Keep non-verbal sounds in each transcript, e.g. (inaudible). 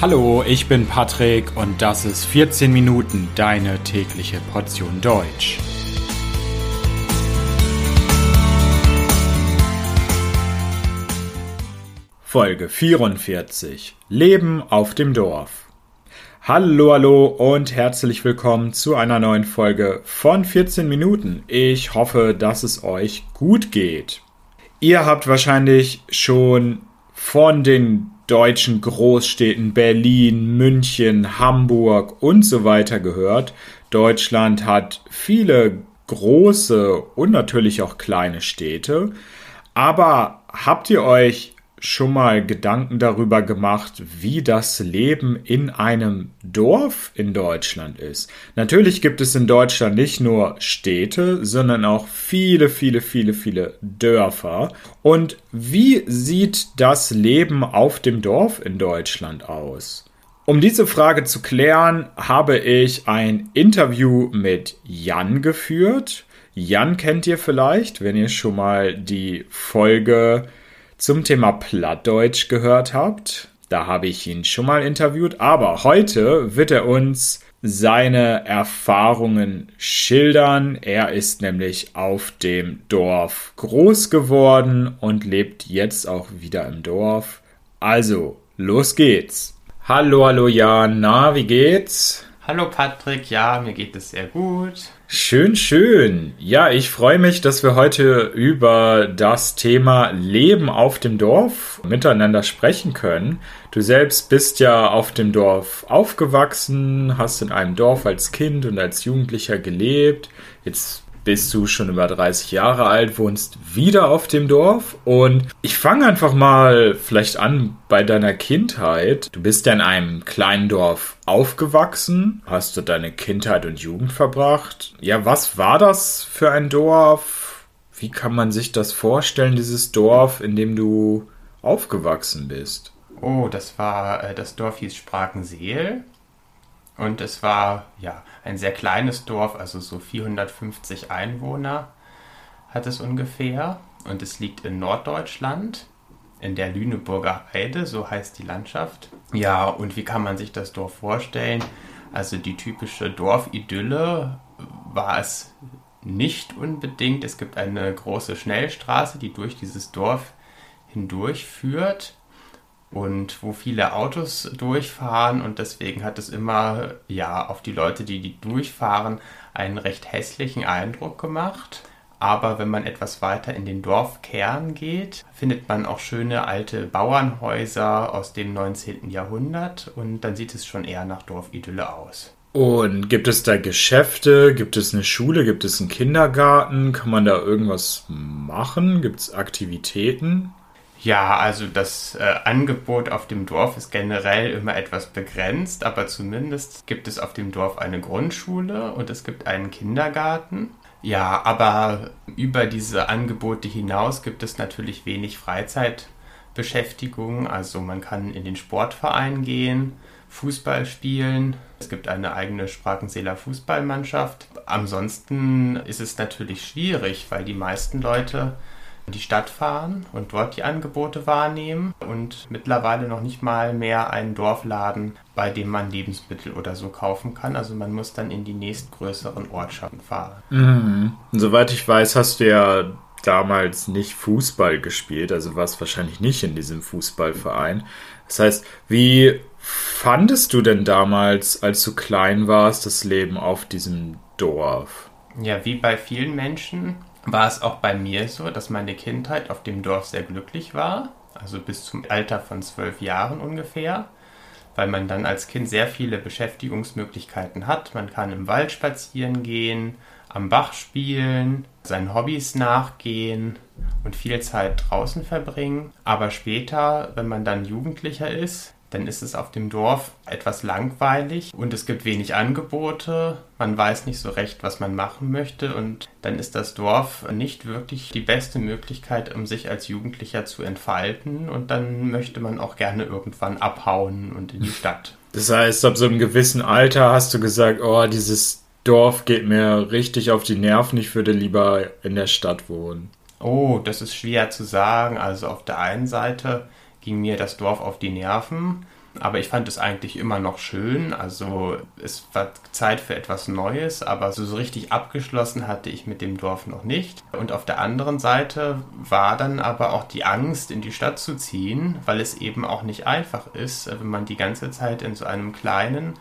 Hallo, ich bin Patrick und das ist 14 Minuten deine tägliche Portion Deutsch. Folge 44 Leben auf dem Dorf. Hallo, hallo und herzlich willkommen zu einer neuen Folge von 14 Minuten. Ich hoffe, dass es euch gut geht. Ihr habt wahrscheinlich schon von den deutschen Großstädten Berlin, München, Hamburg und so weiter gehört. Deutschland hat viele große und natürlich auch kleine Städte. Aber habt ihr euch schon mal Gedanken darüber gemacht, wie das Leben in einem Dorf in Deutschland ist? Natürlich gibt es in Deutschland nicht nur Städte, sondern auch viele, viele, viele, viele Dörfer. Und wie sieht das Leben auf dem Dorf in Deutschland aus? Um diese Frage zu klären, habe ich ein Interview mit Jan geführt. Jan kennt ihr vielleicht, wenn ihr schon mal die Folge zum Thema Plattdeutsch gehört habt. Da habe ich ihn schon mal interviewt, aber heute wird er uns seine Erfahrungen schildern. Er ist nämlich auf dem Dorf groß geworden und lebt jetzt auch wieder im Dorf. Also, los geht's. Hallo, hallo Jan, na, wie geht's? Hallo Patrick, ja, mir geht es sehr gut. Schön, schön. Ja, ich freue mich, dass wir heute über das Thema Leben auf dem Dorf miteinander sprechen können. Du selbst bist ja auf dem Dorf aufgewachsen, hast in einem Dorf als Kind und als Jugendlicher gelebt. Jetzt bist du schon über 30 Jahre alt, wohnst wieder auf dem Dorf und ich fange einfach mal vielleicht an bei deiner Kindheit. Du bist ja in einem kleinen Dorf aufgewachsen, hast du deine Kindheit und Jugend verbracht. Ja, was war das für ein Dorf? Wie kann man sich das vorstellen, dieses Dorf, in dem du aufgewachsen bist? Oh, das war, äh, das Dorf hieß Sprakenseel und es war ja ein sehr kleines Dorf, also so 450 Einwohner hat es ungefähr. Und es liegt in Norddeutschland, in der Lüneburger Heide, so heißt die Landschaft. Ja, und wie kann man sich das Dorf vorstellen? Also die typische Dorfidylle war es nicht unbedingt. Es gibt eine große Schnellstraße, die durch dieses Dorf hindurch führt und wo viele Autos durchfahren und deswegen hat es immer ja auf die Leute, die, die durchfahren, einen recht hässlichen Eindruck gemacht. Aber wenn man etwas weiter in den Dorfkern geht, findet man auch schöne alte Bauernhäuser aus dem 19. Jahrhundert und dann sieht es schon eher nach Dorfidylle aus. Und gibt es da Geschäfte? Gibt es eine Schule? Gibt es einen Kindergarten? Kann man da irgendwas machen? Gibt es Aktivitäten? Ja, also das äh, Angebot auf dem Dorf ist generell immer etwas begrenzt, aber zumindest gibt es auf dem Dorf eine Grundschule und es gibt einen Kindergarten. Ja, aber über diese Angebote hinaus gibt es natürlich wenig Freizeitbeschäftigung. Also man kann in den Sportverein gehen, Fußball spielen. Es gibt eine eigene Sprakenseeler Fußballmannschaft. Ansonsten ist es natürlich schwierig, weil die meisten Leute in die Stadt fahren und dort die Angebote wahrnehmen und mittlerweile noch nicht mal mehr einen Dorfladen, bei dem man Lebensmittel oder so kaufen kann. Also man muss dann in die nächstgrößeren Ortschaften fahren. Mhm. soweit ich weiß, hast du ja damals nicht Fußball gespielt, also warst wahrscheinlich nicht in diesem Fußballverein. Das heißt, wie fandest du denn damals, als du klein warst, das Leben auf diesem Dorf? Ja, wie bei vielen Menschen war es auch bei mir so, dass meine Kindheit auf dem Dorf sehr glücklich war, also bis zum Alter von zwölf Jahren ungefähr, weil man dann als Kind sehr viele Beschäftigungsmöglichkeiten hat. Man kann im Wald spazieren gehen, am Bach spielen, seinen Hobbys nachgehen und viel Zeit draußen verbringen. Aber später, wenn man dann Jugendlicher ist, dann ist es auf dem Dorf etwas langweilig und es gibt wenig Angebote. Man weiß nicht so recht, was man machen möchte und dann ist das Dorf nicht wirklich die beste Möglichkeit, um sich als Jugendlicher zu entfalten und dann möchte man auch gerne irgendwann abhauen und in die (laughs) Stadt. Das heißt, ab so einem gewissen Alter hast du gesagt, oh, dieses Dorf geht mir richtig auf die Nerven, ich würde lieber in der Stadt wohnen. Oh, das ist schwer zu sagen. Also auf der einen Seite ging mir das Dorf auf die Nerven. Aber ich fand es eigentlich immer noch schön. Also es war Zeit für etwas Neues, aber so richtig abgeschlossen hatte ich mit dem Dorf noch nicht. Und auf der anderen Seite war dann aber auch die Angst, in die Stadt zu ziehen, weil es eben auch nicht einfach ist, wenn man die ganze Zeit in so einem kleinen,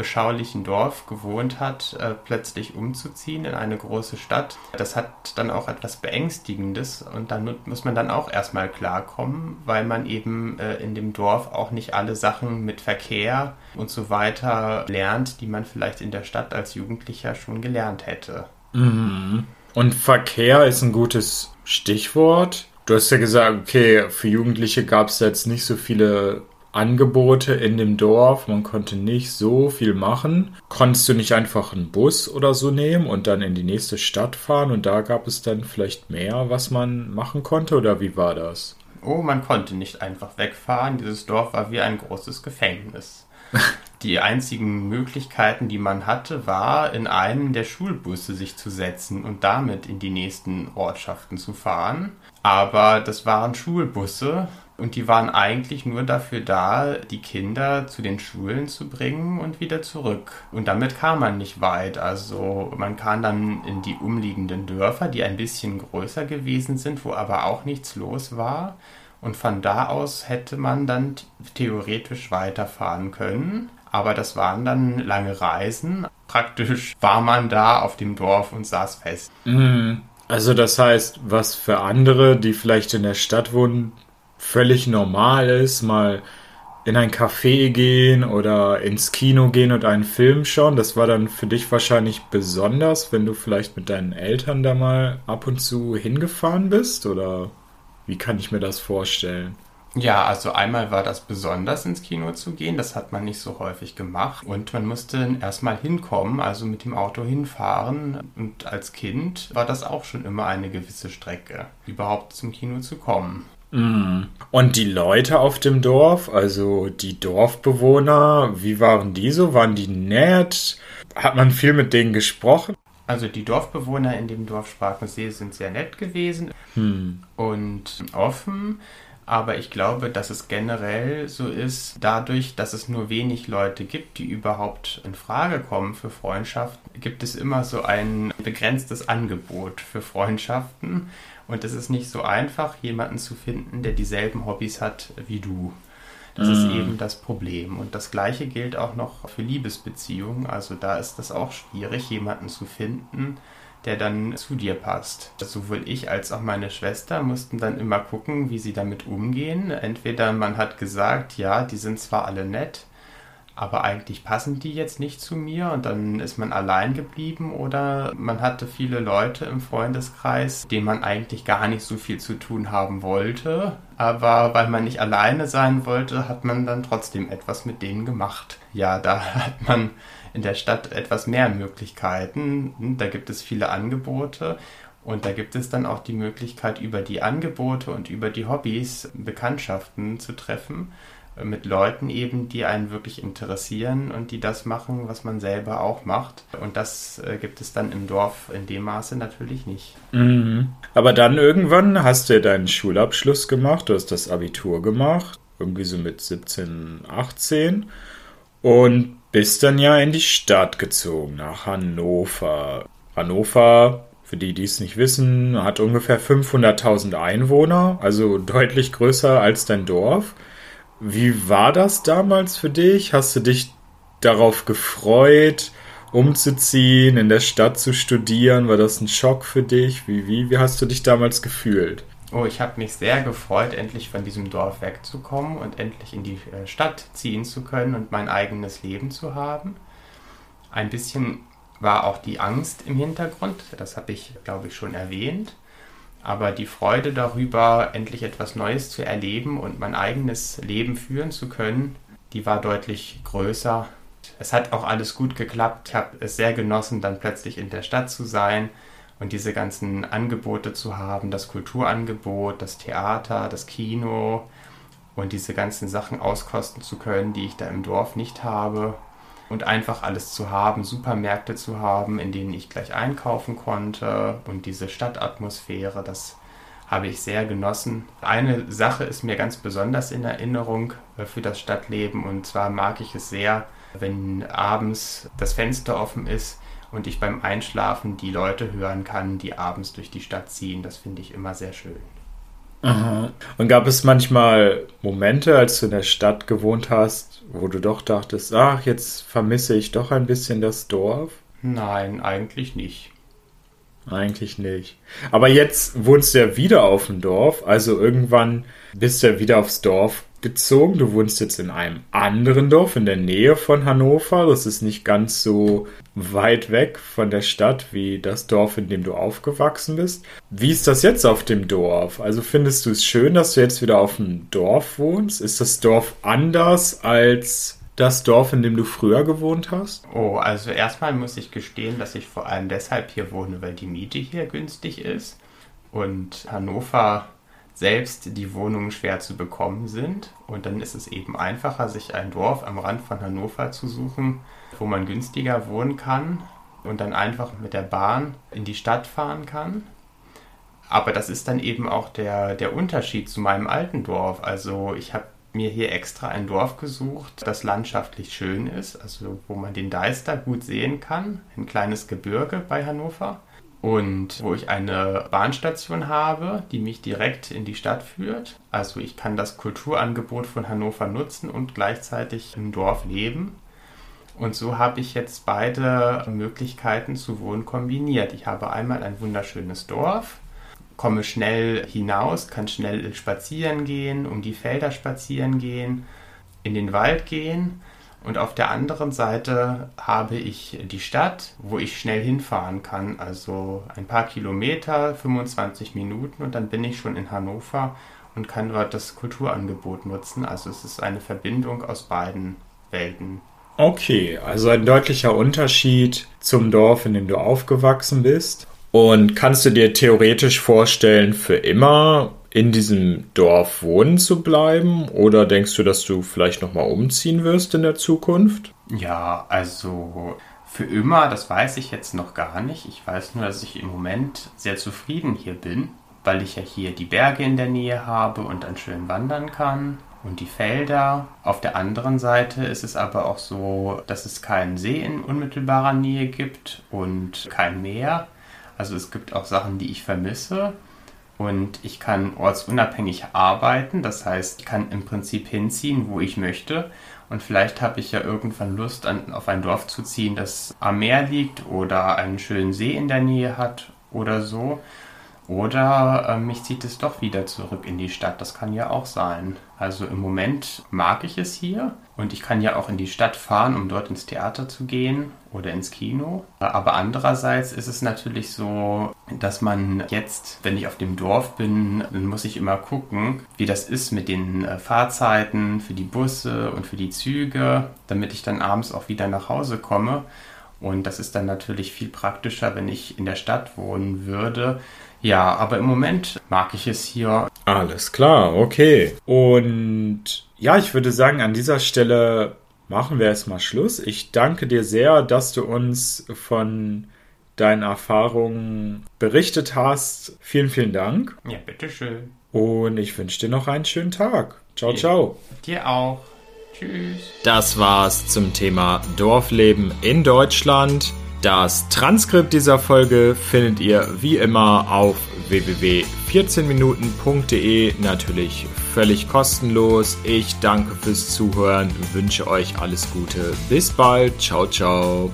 beschaulichen Dorf gewohnt hat, äh, plötzlich umzuziehen in eine große Stadt. Das hat dann auch etwas Beängstigendes und dann muss man dann auch erstmal klarkommen, weil man eben äh, in dem Dorf auch nicht alle Sachen mit Verkehr und so weiter lernt, die man vielleicht in der Stadt als Jugendlicher schon gelernt hätte. Mhm. Und Verkehr ist ein gutes Stichwort. Du hast ja gesagt, okay, für Jugendliche gab es jetzt nicht so viele Angebote in dem Dorf, man konnte nicht so viel machen. Konntest du nicht einfach einen Bus oder so nehmen und dann in die nächste Stadt fahren und da gab es dann vielleicht mehr, was man machen konnte oder wie war das? Oh, man konnte nicht einfach wegfahren. Dieses Dorf war wie ein großes Gefängnis. (laughs) Die einzigen Möglichkeiten, die man hatte, war, in einen der Schulbusse sich zu setzen und damit in die nächsten Ortschaften zu fahren. Aber das waren Schulbusse und die waren eigentlich nur dafür da, die Kinder zu den Schulen zu bringen und wieder zurück. Und damit kam man nicht weit. Also man kam dann in die umliegenden Dörfer, die ein bisschen größer gewesen sind, wo aber auch nichts los war. Und von da aus hätte man dann theoretisch weiterfahren können. Aber das waren dann lange Reisen. Praktisch war man da auf dem Dorf und saß fest. Mhm. Also das heißt, was für andere, die vielleicht in der Stadt wohnen, völlig normal ist, mal in ein Café gehen oder ins Kino gehen und einen Film schauen. Das war dann für dich wahrscheinlich besonders, wenn du vielleicht mit deinen Eltern da mal ab und zu hingefahren bist? Oder wie kann ich mir das vorstellen? Ja, also einmal war das besonders ins Kino zu gehen, das hat man nicht so häufig gemacht und man musste erstmal hinkommen, also mit dem Auto hinfahren und als Kind war das auch schon immer eine gewisse Strecke, überhaupt zum Kino zu kommen. Mm. Und die Leute auf dem Dorf, also die Dorfbewohner, wie waren die so? Waren die nett? Hat man viel mit denen gesprochen? Also die Dorfbewohner in dem Dorf Sparkensee sind sehr nett gewesen hm. und offen. Aber ich glaube, dass es generell so ist, dadurch, dass es nur wenig Leute gibt, die überhaupt in Frage kommen für Freundschaften, gibt es immer so ein begrenztes Angebot für Freundschaften. Und es ist nicht so einfach, jemanden zu finden, der dieselben Hobbys hat wie du. Das mm. ist eben das Problem. Und das Gleiche gilt auch noch für Liebesbeziehungen. Also da ist es auch schwierig, jemanden zu finden, der dann zu dir passt. Sowohl ich als auch meine Schwester mussten dann immer gucken, wie sie damit umgehen. Entweder man hat gesagt, ja, die sind zwar alle nett, aber eigentlich passen die jetzt nicht zu mir und dann ist man allein geblieben oder man hatte viele Leute im Freundeskreis, denen man eigentlich gar nicht so viel zu tun haben wollte, aber weil man nicht alleine sein wollte, hat man dann trotzdem etwas mit denen gemacht. Ja, da hat man in der Stadt etwas mehr Möglichkeiten, da gibt es viele Angebote und da gibt es dann auch die Möglichkeit, über die Angebote und über die Hobbys Bekanntschaften zu treffen mit Leuten eben, die einen wirklich interessieren und die das machen, was man selber auch macht. Und das äh, gibt es dann im Dorf in dem Maße natürlich nicht. Mhm. Aber dann irgendwann hast du deinen Schulabschluss gemacht, du hast das Abitur gemacht, irgendwie so mit 17, 18 und bist dann ja in die Stadt gezogen, nach Hannover. Hannover für die, die es nicht wissen, hat ungefähr 500.000 Einwohner, also deutlich größer als dein Dorf. Wie war das damals für dich? Hast du dich darauf gefreut, umzuziehen, in der Stadt zu studieren? War das ein Schock für dich? Wie, wie, wie hast du dich damals gefühlt? Oh, ich habe mich sehr gefreut, endlich von diesem Dorf wegzukommen und endlich in die äh, Stadt ziehen zu können und mein eigenes Leben zu haben. Ein bisschen war auch die Angst im Hintergrund, das habe ich, glaube ich, schon erwähnt. Aber die Freude darüber, endlich etwas Neues zu erleben und mein eigenes Leben führen zu können, die war deutlich größer. Es hat auch alles gut geklappt. Ich habe es sehr genossen, dann plötzlich in der Stadt zu sein und diese ganzen Angebote zu haben, das Kulturangebot, das Theater, das Kino und diese ganzen Sachen auskosten zu können, die ich da im Dorf nicht habe und einfach alles zu haben, Supermärkte zu haben, in denen ich gleich einkaufen konnte und diese Stadtatmosphäre, das habe ich sehr genossen. Eine Sache ist mir ganz besonders in Erinnerung äh, für das Stadtleben und zwar mag ich es sehr, wenn abends das Fenster offen ist und ich beim Einschlafen die Leute hören kann, die abends durch die Stadt ziehen. Das finde ich immer sehr schön. Aha. Und gab es manchmal Momente, als du in der Stadt gewohnt hast, wo du doch dachtest, ach, jetzt vermisse ich doch ein bisschen das Dorf? Nein, eigentlich nicht. Eigentlich nicht. Aber jetzt wohnst du ja wieder auf dem Dorf, also irgendwann bist du ja wieder aufs Dorf gezogen. Du wohnst jetzt in einem anderen Dorf in der Nähe von Hannover. Das ist nicht ganz so weit weg von der Stadt wie das Dorf, in dem du aufgewachsen bist. Wie ist das jetzt auf dem Dorf? Also findest du es schön, dass du jetzt wieder auf dem Dorf wohnst? Ist das Dorf anders als das Dorf, in dem du früher gewohnt hast? Oh, also erstmal muss ich gestehen, dass ich vor allem deshalb hier wohne, weil die Miete hier günstig ist und Hannover selbst die Wohnungen schwer zu bekommen sind. Und dann ist es eben einfacher, sich ein Dorf am Rand von Hannover zu suchen, wo man günstiger wohnen kann und dann einfach mit der Bahn in die Stadt fahren kann. Aber das ist dann eben auch der, der Unterschied zu meinem alten Dorf. Also ich habe mir hier extra ein Dorf gesucht, das landschaftlich schön ist, also wo man den Deister gut sehen kann, ein kleines Gebirge bei Hannover und wo ich eine Bahnstation habe, die mich direkt in die Stadt führt. Also ich kann das Kulturangebot von Hannover nutzen und gleichzeitig im Dorf leben. Und so habe ich jetzt beide Möglichkeiten zu wohnen kombiniert. Ich habe einmal ein wunderschönes Dorf, komme schnell hinaus, kann schnell spazieren gehen, um die Felder spazieren gehen, in den Wald gehen und auf der anderen Seite habe ich die Stadt, wo ich schnell hinfahren kann. Also ein paar Kilometer, 25 Minuten und dann bin ich schon in Hannover und kann dort das Kulturangebot nutzen. Also es ist eine Verbindung aus beiden Welten. Okay, also ein deutlicher Unterschied zum Dorf, in dem du aufgewachsen bist. Und kannst du dir theoretisch vorstellen, für immer in diesem Dorf wohnen zu bleiben? Oder denkst du, dass du vielleicht nochmal umziehen wirst in der Zukunft? Ja, also für immer, das weiß ich jetzt noch gar nicht. Ich weiß nur, dass ich im Moment sehr zufrieden hier bin, weil ich ja hier die Berge in der Nähe habe und dann schön wandern kann und die Felder. Auf der anderen Seite ist es aber auch so, dass es keinen See in unmittelbarer Nähe gibt und kein Meer. Also es gibt auch Sachen, die ich vermisse und ich kann ortsunabhängig arbeiten. Das heißt, ich kann im Prinzip hinziehen, wo ich möchte. Und vielleicht habe ich ja irgendwann Lust, an, auf ein Dorf zu ziehen, das am Meer liegt oder einen schönen See in der Nähe hat oder so. Oder äh, mich zieht es doch wieder zurück in die Stadt. Das kann ja auch sein. Also im Moment mag ich es hier und ich kann ja auch in die Stadt fahren, um dort ins Theater zu gehen oder ins Kino. Aber andererseits ist es natürlich so, dass man jetzt, wenn ich auf dem Dorf bin, dann muss ich immer gucken, wie das ist mit den äh, Fahrzeiten für die Busse und für die Züge, damit ich dann abends auch wieder nach Hause komme. Und das ist dann natürlich viel praktischer, wenn ich in der Stadt wohnen würde ja, aber im Moment mag ich es hier. Alles klar, okay. Und ja, ich würde sagen, an dieser Stelle machen wir erstmal Schluss. Ich danke dir sehr, dass du uns von deinen Erfahrungen berichtet hast. Vielen, vielen Dank. Ja, bitteschön. Und ich wünsche dir noch einen schönen Tag. Ciao, ciao. Dir auch. Tschüss. Das war's zum Thema Dorfleben in Deutschland. Das Transkript dieser Folge findet ihr wie immer auf www.14minuten.de, natürlich völlig kostenlos. Ich danke fürs Zuhören, wünsche euch alles Gute. Bis bald. Ciao, ciao.